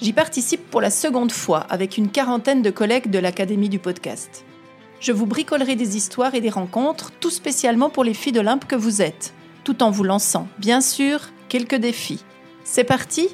J'y participe pour la seconde fois avec une quarantaine de collègues de l'Académie du podcast. Je vous bricolerai des histoires et des rencontres, tout spécialement pour les filles d'Olympe que vous êtes, tout en vous lançant, bien sûr, quelques défis. C'est parti?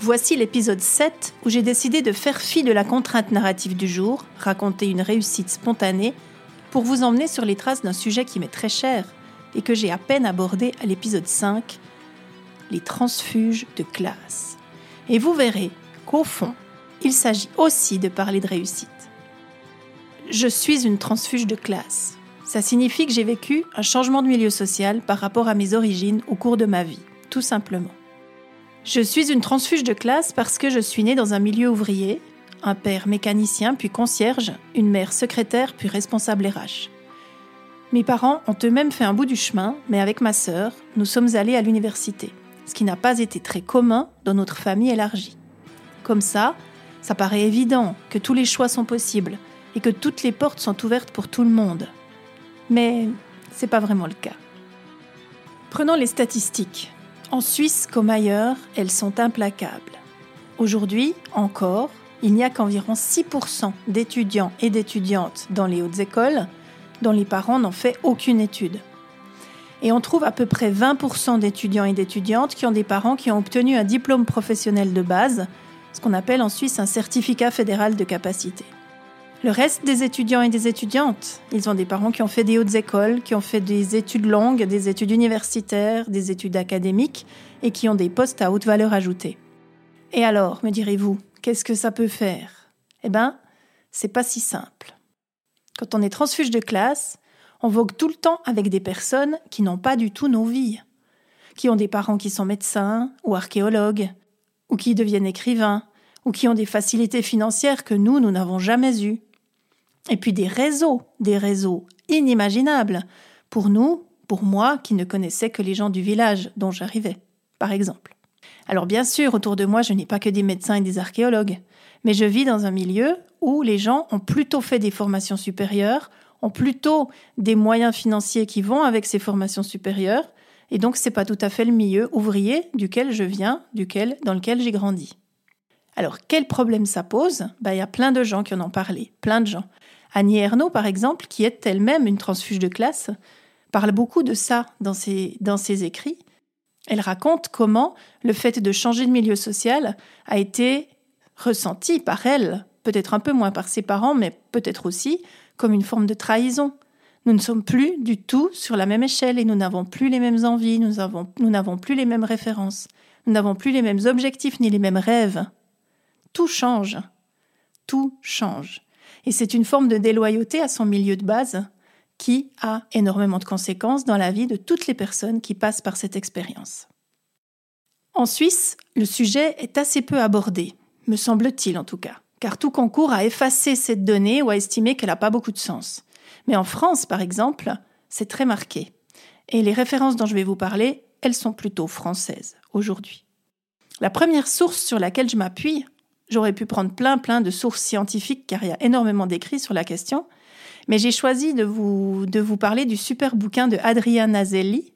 Voici l'épisode 7 où j'ai décidé de faire fi de la contrainte narrative du jour, raconter une réussite spontanée, pour vous emmener sur les traces d'un sujet qui m'est très cher et que j'ai à peine abordé à l'épisode 5, les transfuges de classe. Et vous verrez qu'au fond, il s'agit aussi de parler de réussite. Je suis une transfuge de classe. Ça signifie que j'ai vécu un changement de milieu social par rapport à mes origines au cours de ma vie, tout simplement. Je suis une transfuge de classe parce que je suis née dans un milieu ouvrier, un père mécanicien puis concierge, une mère secrétaire puis responsable RH. Mes parents ont eux-mêmes fait un bout du chemin, mais avec ma sœur, nous sommes allés à l'université, ce qui n'a pas été très commun dans notre famille élargie. Comme ça, ça paraît évident que tous les choix sont possibles et que toutes les portes sont ouvertes pour tout le monde. Mais c'est pas vraiment le cas. Prenons les statistiques. En Suisse comme ailleurs, elles sont implacables. Aujourd'hui, encore, il n'y a qu'environ 6% d'étudiants et d'étudiantes dans les hautes écoles dont les parents n'ont fait aucune étude. Et on trouve à peu près 20% d'étudiants et d'étudiantes qui ont des parents qui ont obtenu un diplôme professionnel de base ce qu'on appelle en Suisse un certificat fédéral de capacité. Le reste des étudiants et des étudiantes, ils ont des parents qui ont fait des hautes écoles, qui ont fait des études longues, des études universitaires, des études académiques et qui ont des postes à haute valeur ajoutée. Et alors, me direz-vous, qu'est-ce que ça peut faire? Eh ben, c'est pas si simple. Quand on est transfuge de classe, on vogue tout le temps avec des personnes qui n'ont pas du tout nos vies, qui ont des parents qui sont médecins ou archéologues, ou qui deviennent écrivains, ou qui ont des facilités financières que nous, nous n'avons jamais eues. Et puis des réseaux, des réseaux inimaginables, pour nous, pour moi, qui ne connaissais que les gens du village dont j'arrivais, par exemple. Alors bien sûr, autour de moi, je n'ai pas que des médecins et des archéologues, mais je vis dans un milieu où les gens ont plutôt fait des formations supérieures, ont plutôt des moyens financiers qui vont avec ces formations supérieures, et donc, c'est pas tout à fait le milieu ouvrier duquel je viens, duquel, dans lequel j'ai grandi. Alors, quel problème ça pose? Bah, Il y a plein de gens qui en ont parlé, plein de gens. Annie Ernaux, par exemple, qui est elle-même une transfuge de classe, parle beaucoup de ça dans ses, dans ses écrits. Elle raconte comment le fait de changer de milieu social a été ressenti par elle, peut-être un peu moins par ses parents, mais peut-être aussi comme une forme de trahison. Nous ne sommes plus du tout sur la même échelle et nous n'avons plus les mêmes envies, nous n'avons plus les mêmes références, nous n'avons plus les mêmes objectifs ni les mêmes rêves. Tout change. Tout change. Et c'est une forme de déloyauté à son milieu de base qui a énormément de conséquences dans la vie de toutes les personnes qui passent par cette expérience. En Suisse, le sujet est assez peu abordé, me semble-t-il en tout cas, car tout concourt à effacer cette donnée ou à estimer qu'elle n'a pas beaucoup de sens. Mais en France, par exemple, c'est très marqué. Et les références dont je vais vous parler, elles sont plutôt françaises aujourd'hui. La première source sur laquelle je m'appuie, j'aurais pu prendre plein plein de sources scientifiques car il y a énormément d'écrits sur la question, mais j'ai choisi de vous, parler du super bouquin de Adrien Nazelli,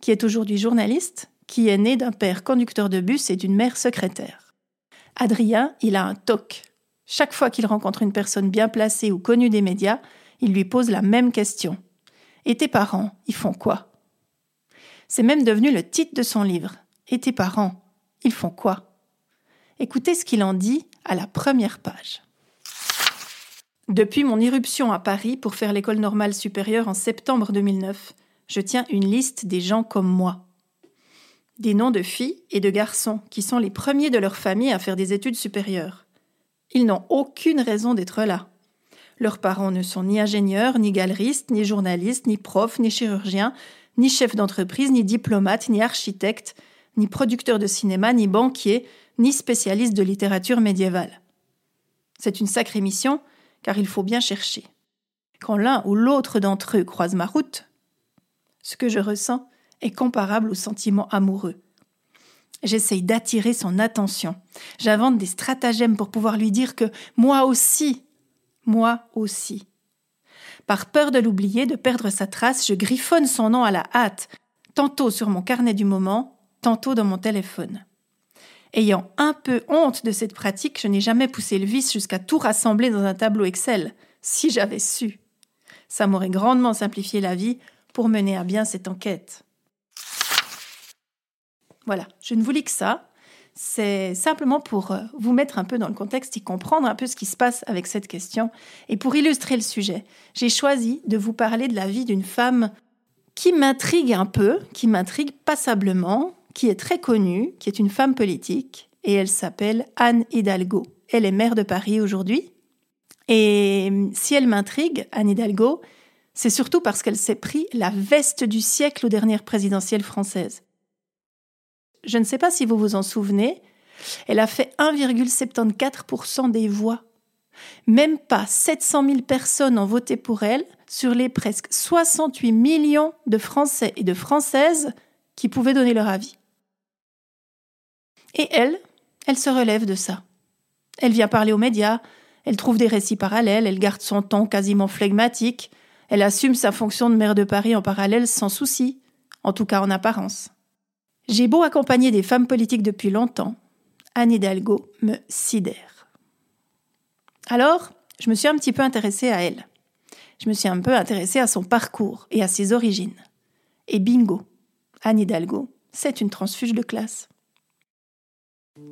qui est aujourd'hui journaliste, qui est né d'un père conducteur de bus et d'une mère secrétaire. Adrien, il a un toc. Chaque fois qu'il rencontre une personne bien placée ou connue des médias, il lui pose la même question. Et tes parents, ils font quoi? C'est même devenu le titre de son livre. Et tes parents, ils font quoi? Écoutez ce qu'il en dit à la première page. Depuis mon irruption à Paris pour faire l'école normale supérieure en septembre 2009, je tiens une liste des gens comme moi. Des noms de filles et de garçons qui sont les premiers de leur famille à faire des études supérieures. Ils n'ont aucune raison d'être là. Leurs parents ne sont ni ingénieurs, ni galeristes, ni journalistes, ni profs, ni chirurgiens, ni chefs d'entreprise, ni diplomates, ni architectes, ni producteurs de cinéma, ni banquiers, ni spécialistes de littérature médiévale. C'est une sacrée mission, car il faut bien chercher. Quand l'un ou l'autre d'entre eux croise ma route, ce que je ressens est comparable au sentiment amoureux. J'essaye d'attirer son attention. J'invente des stratagèmes pour pouvoir lui dire que moi aussi, moi aussi. Par peur de l'oublier, de perdre sa trace, je griffonne son nom à la hâte, tantôt sur mon carnet du moment, tantôt dans mon téléphone. Ayant un peu honte de cette pratique, je n'ai jamais poussé le vice jusqu'à tout rassembler dans un tableau Excel, si j'avais su. Ça m'aurait grandement simplifié la vie pour mener à bien cette enquête. Voilà, je ne vous lis que ça. C'est simplement pour euh, vous mettre un peu dans le contexte et comprendre un peu ce qui se passe avec cette question. Et pour illustrer le sujet, j'ai choisi de vous parler de la vie d'une femme qui m'intrigue un peu, qui m'intrigue passablement, qui est très connue, qui est une femme politique, et elle s'appelle Anne Hidalgo. Elle est maire de Paris aujourd'hui. Et si elle m'intrigue, Anne Hidalgo, c'est surtout parce qu'elle s'est pris la veste du siècle aux dernières présidentielles françaises. Je ne sais pas si vous vous en souvenez, elle a fait 1,74% des voix. Même pas 700 000 personnes ont voté pour elle sur les presque 68 millions de Français et de Françaises qui pouvaient donner leur avis. Et elle, elle se relève de ça. Elle vient parler aux médias, elle trouve des récits parallèles, elle garde son ton quasiment flegmatique, elle assume sa fonction de maire de Paris en parallèle sans souci, en tout cas en apparence. J'ai beau accompagner des femmes politiques depuis longtemps, Anne Hidalgo me sidère. Alors, je me suis un petit peu intéressée à elle. Je me suis un peu intéressée à son parcours et à ses origines. Et bingo, Anne Hidalgo, c'est une transfuge de classe.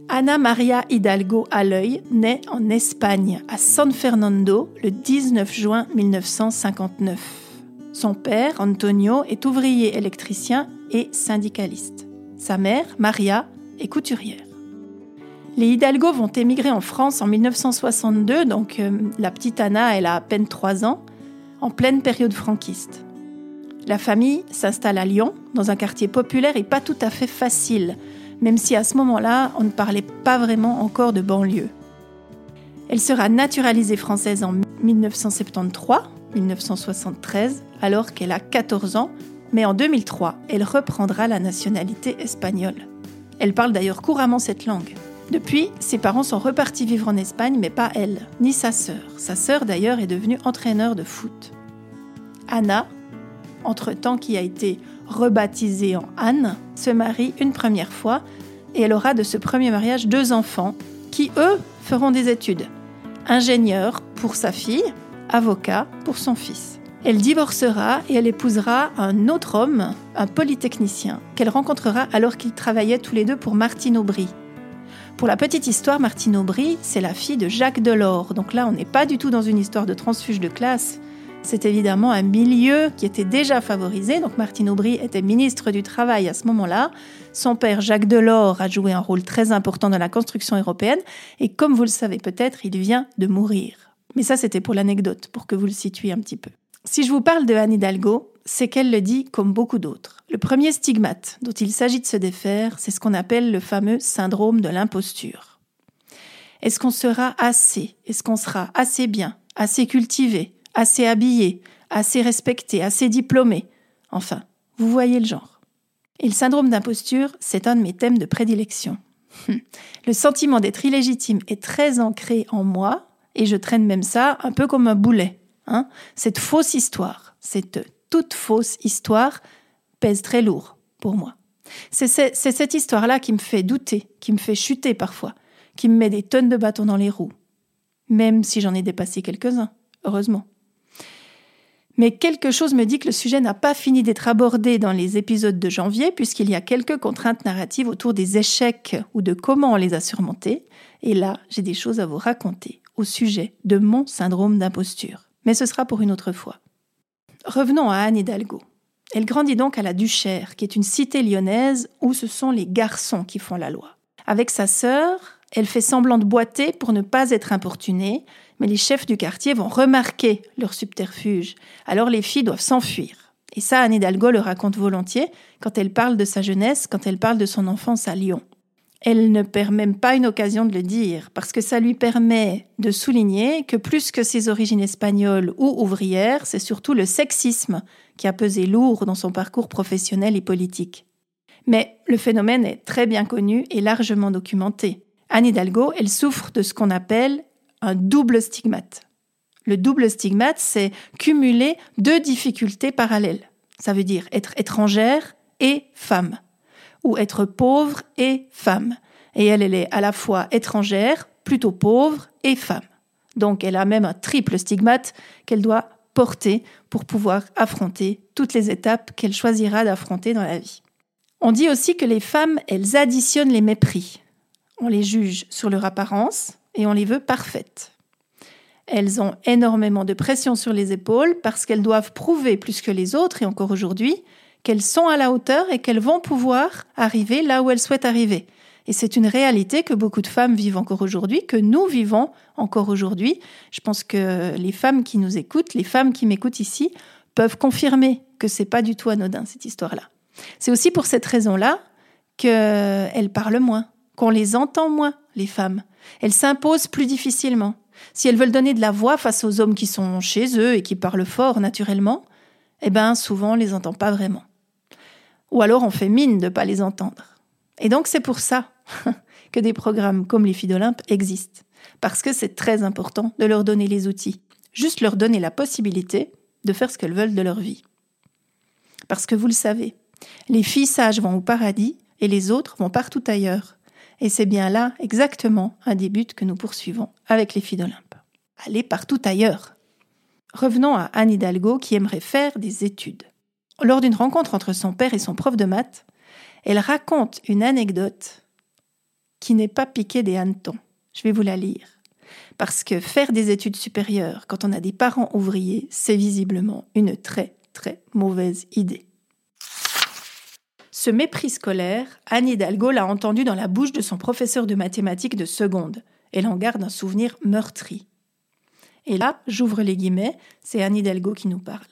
Ana Maria Hidalgo Alloy naît en Espagne, à San Fernando, le 19 juin 1959. Son père, Antonio, est ouvrier électricien et syndicaliste. Sa mère, Maria, est couturière. Les Hidalgo vont émigrer en France en 1962, donc euh, la petite Anna, elle a à peine 3 ans, en pleine période franquiste. La famille s'installe à Lyon, dans un quartier populaire et pas tout à fait facile, même si à ce moment-là, on ne parlait pas vraiment encore de banlieue. Elle sera naturalisée française en 1973-1973, alors qu'elle a 14 ans, mais en 2003, elle reprendra la nationalité espagnole. Elle parle d'ailleurs couramment cette langue. Depuis, ses parents sont repartis vivre en Espagne, mais pas elle, ni sa sœur. Sa sœur d'ailleurs est devenue entraîneur de foot. Anna, entre-temps qui a été rebaptisée en Anne, se marie une première fois et elle aura de ce premier mariage deux enfants qui, eux, feront des études. Ingénieur pour sa fille, avocat pour son fils. Elle divorcera et elle épousera un autre homme, un polytechnicien, qu'elle rencontrera alors qu'ils travaillaient tous les deux pour Martine Aubry. Pour la petite histoire, Martine Aubry, c'est la fille de Jacques Delors. Donc là, on n'est pas du tout dans une histoire de transfuge de classe. C'est évidemment un milieu qui était déjà favorisé. Donc Martine Aubry était ministre du Travail à ce moment-là. Son père Jacques Delors a joué un rôle très important dans la construction européenne. Et comme vous le savez peut-être, il vient de mourir. Mais ça, c'était pour l'anecdote, pour que vous le situiez un petit peu. Si je vous parle de Anne Hidalgo, c'est qu'elle le dit comme beaucoup d'autres. Le premier stigmate dont il s'agit de se défaire, c'est ce qu'on appelle le fameux syndrome de l'imposture. Est-ce qu'on sera assez? Est-ce qu'on sera assez bien, assez cultivé, assez habillé, assez respecté, assez diplômé? Enfin, vous voyez le genre. Et le syndrome d'imposture, c'est un de mes thèmes de prédilection. Le sentiment d'être illégitime est très ancré en moi, et je traîne même ça un peu comme un boulet. Hein cette fausse histoire, cette toute fausse histoire pèse très lourd pour moi. C'est cette histoire-là qui me fait douter, qui me fait chuter parfois, qui me met des tonnes de bâtons dans les roues. Même si j'en ai dépassé quelques-uns, heureusement. Mais quelque chose me dit que le sujet n'a pas fini d'être abordé dans les épisodes de janvier, puisqu'il y a quelques contraintes narratives autour des échecs ou de comment on les a surmontés. Et là, j'ai des choses à vous raconter au sujet de mon syndrome d'imposture. Mais ce sera pour une autre fois. Revenons à Anne Hidalgo. Elle grandit donc à la Duchère, qui est une cité lyonnaise où ce sont les garçons qui font la loi. Avec sa sœur, elle fait semblant de boiter pour ne pas être importunée, mais les chefs du quartier vont remarquer leur subterfuge. Alors les filles doivent s'enfuir. Et ça, Anne Hidalgo le raconte volontiers quand elle parle de sa jeunesse, quand elle parle de son enfance à Lyon. Elle ne perd même pas une occasion de le dire, parce que ça lui permet de souligner que plus que ses origines espagnoles ou ouvrières, c'est surtout le sexisme qui a pesé lourd dans son parcours professionnel et politique. Mais le phénomène est très bien connu et largement documenté. Anne Hidalgo, elle souffre de ce qu'on appelle un double stigmate. Le double stigmate, c'est cumuler deux difficultés parallèles. Ça veut dire être étrangère et femme, ou être pauvre et femme. Et elle, elle est à la fois étrangère, plutôt pauvre et femme. Donc elle a même un triple stigmate qu'elle doit porter pour pouvoir affronter toutes les étapes qu'elle choisira d'affronter dans la vie. On dit aussi que les femmes, elles additionnent les mépris. On les juge sur leur apparence et on les veut parfaites. Elles ont énormément de pression sur les épaules parce qu'elles doivent prouver plus que les autres, et encore aujourd'hui, qu'elles sont à la hauteur et qu'elles vont pouvoir arriver là où elles souhaitent arriver. Et c'est une réalité que beaucoup de femmes vivent encore aujourd'hui, que nous vivons encore aujourd'hui. Je pense que les femmes qui nous écoutent, les femmes qui m'écoutent ici, peuvent confirmer que c'est pas du tout anodin cette histoire-là. C'est aussi pour cette raison-là qu'elles parlent moins, qu'on les entend moins, les femmes. Elles s'imposent plus difficilement. Si elles veulent donner de la voix face aux hommes qui sont chez eux et qui parlent fort naturellement, eh bien souvent on les entend pas vraiment. Ou alors on fait mine de pas les entendre. Et donc c'est pour ça que des programmes comme les filles d'Olympe existent. Parce que c'est très important de leur donner les outils. Juste leur donner la possibilité de faire ce qu'elles veulent de leur vie. Parce que vous le savez, les filles sages vont au paradis et les autres vont partout ailleurs. Et c'est bien là exactement un des buts que nous poursuivons avec les filles d'Olympe. Aller partout ailleurs. Revenons à Anne Hidalgo qui aimerait faire des études. Lors d'une rencontre entre son père et son prof de maths, elle raconte une anecdote qui n'est pas piquée des hannetons. Je vais vous la lire. Parce que faire des études supérieures quand on a des parents ouvriers, c'est visiblement une très très mauvaise idée. Ce mépris scolaire, Anne Hidalgo l'a entendu dans la bouche de son professeur de mathématiques de seconde. Elle en garde un souvenir meurtri. Et là, j'ouvre les guillemets, c'est Anne Hidalgo qui nous parle.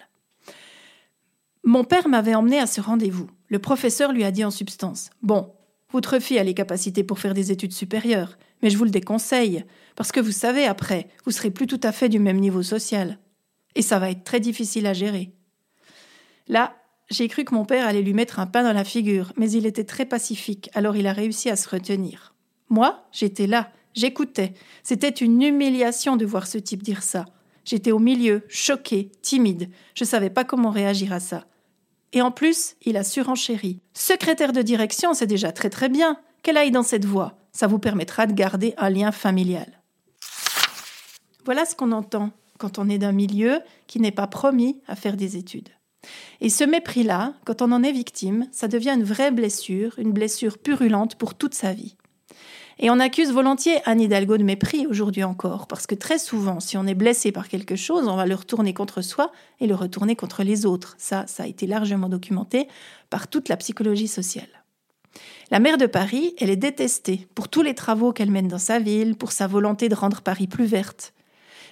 Mon père m'avait emmené à ce rendez-vous. Le professeur lui a dit en substance Bon, votre fille a les capacités pour faire des études supérieures, mais je vous le déconseille, parce que vous savez, après, vous serez plus tout à fait du même niveau social. Et ça va être très difficile à gérer. Là, j'ai cru que mon père allait lui mettre un pain dans la figure, mais il était très pacifique, alors il a réussi à se retenir. Moi, j'étais là, j'écoutais. C'était une humiliation de voir ce type dire ça. J'étais au milieu, choquée, timide. Je savais pas comment réagir à ça. Et en plus, il a surenchéri. Secrétaire de direction, c'est déjà très très bien. Qu'elle aille dans cette voie. Ça vous permettra de garder un lien familial. Voilà ce qu'on entend quand on est d'un milieu qui n'est pas promis à faire des études. Et ce mépris-là, quand on en est victime, ça devient une vraie blessure, une blessure purulente pour toute sa vie. Et on accuse volontiers Anne Hidalgo de mépris aujourd'hui encore, parce que très souvent, si on est blessé par quelque chose, on va le retourner contre soi et le retourner contre les autres. Ça, ça a été largement documenté par toute la psychologie sociale. La maire de Paris, elle est détestée pour tous les travaux qu'elle mène dans sa ville, pour sa volonté de rendre Paris plus verte.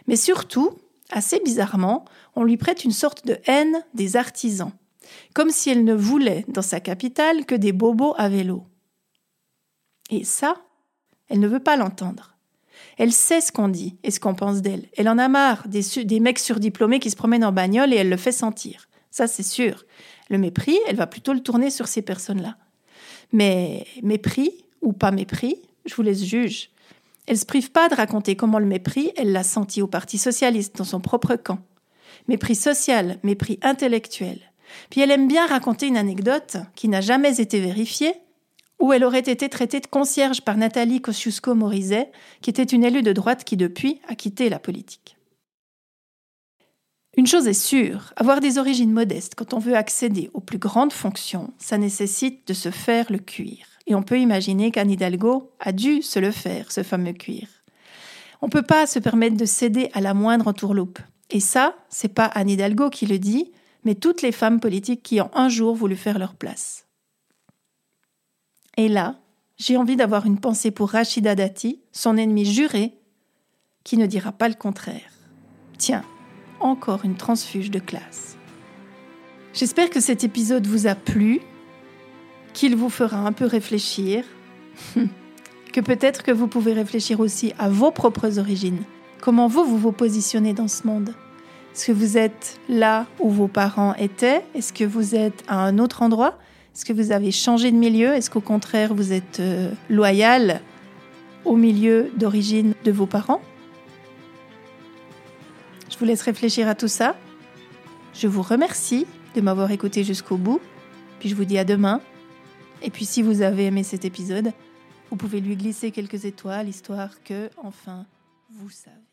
Mais surtout, assez bizarrement, on lui prête une sorte de haine des artisans, comme si elle ne voulait dans sa capitale que des bobos à vélo. Et ça, elle ne veut pas l'entendre. Elle sait ce qu'on dit et ce qu'on pense d'elle. Elle en a marre des, mecs surdiplômés qui se promènent en bagnole et elle le fait sentir. Ça, c'est sûr. Le mépris, elle va plutôt le tourner sur ces personnes-là. Mais mépris ou pas mépris, je vous laisse juge. Elle se prive pas de raconter comment le mépris, elle l'a senti au Parti socialiste, dans son propre camp. Mépris social, mépris intellectuel. Puis elle aime bien raconter une anecdote qui n'a jamais été vérifiée, où elle aurait été traitée de concierge par Nathalie Kosciusko-Morizet, qui était une élue de droite qui depuis a quitté la politique. Une chose est sûre, avoir des origines modestes quand on veut accéder aux plus grandes fonctions, ça nécessite de se faire le cuir. Et on peut imaginer qu'Anne Hidalgo a dû se le faire, ce fameux cuir. On ne peut pas se permettre de céder à la moindre entourloupe. Et ça, c'est pas Anne Hidalgo qui le dit, mais toutes les femmes politiques qui ont un jour voulu faire leur place. Et là, j'ai envie d'avoir une pensée pour Rachida Dati, son ennemi juré, qui ne dira pas le contraire. Tiens, encore une transfuge de classe. J'espère que cet épisode vous a plu qu'il vous fera un peu réfléchir. que peut-être que vous pouvez réfléchir aussi à vos propres origines. Comment vous, vous vous positionnez dans ce monde? Est-ce que vous êtes là où vos parents étaient? Est-ce que vous êtes à un autre endroit? Est-ce que vous avez changé de milieu? Est-ce qu'au contraire, vous êtes euh, loyal au milieu d'origine de vos parents? Je vous laisse réfléchir à tout ça. Je vous remercie de m'avoir écouté jusqu'au bout. Puis je vous dis à demain. Et puis si vous avez aimé cet épisode, vous pouvez lui glisser quelques étoiles, histoire que, enfin, vous savez.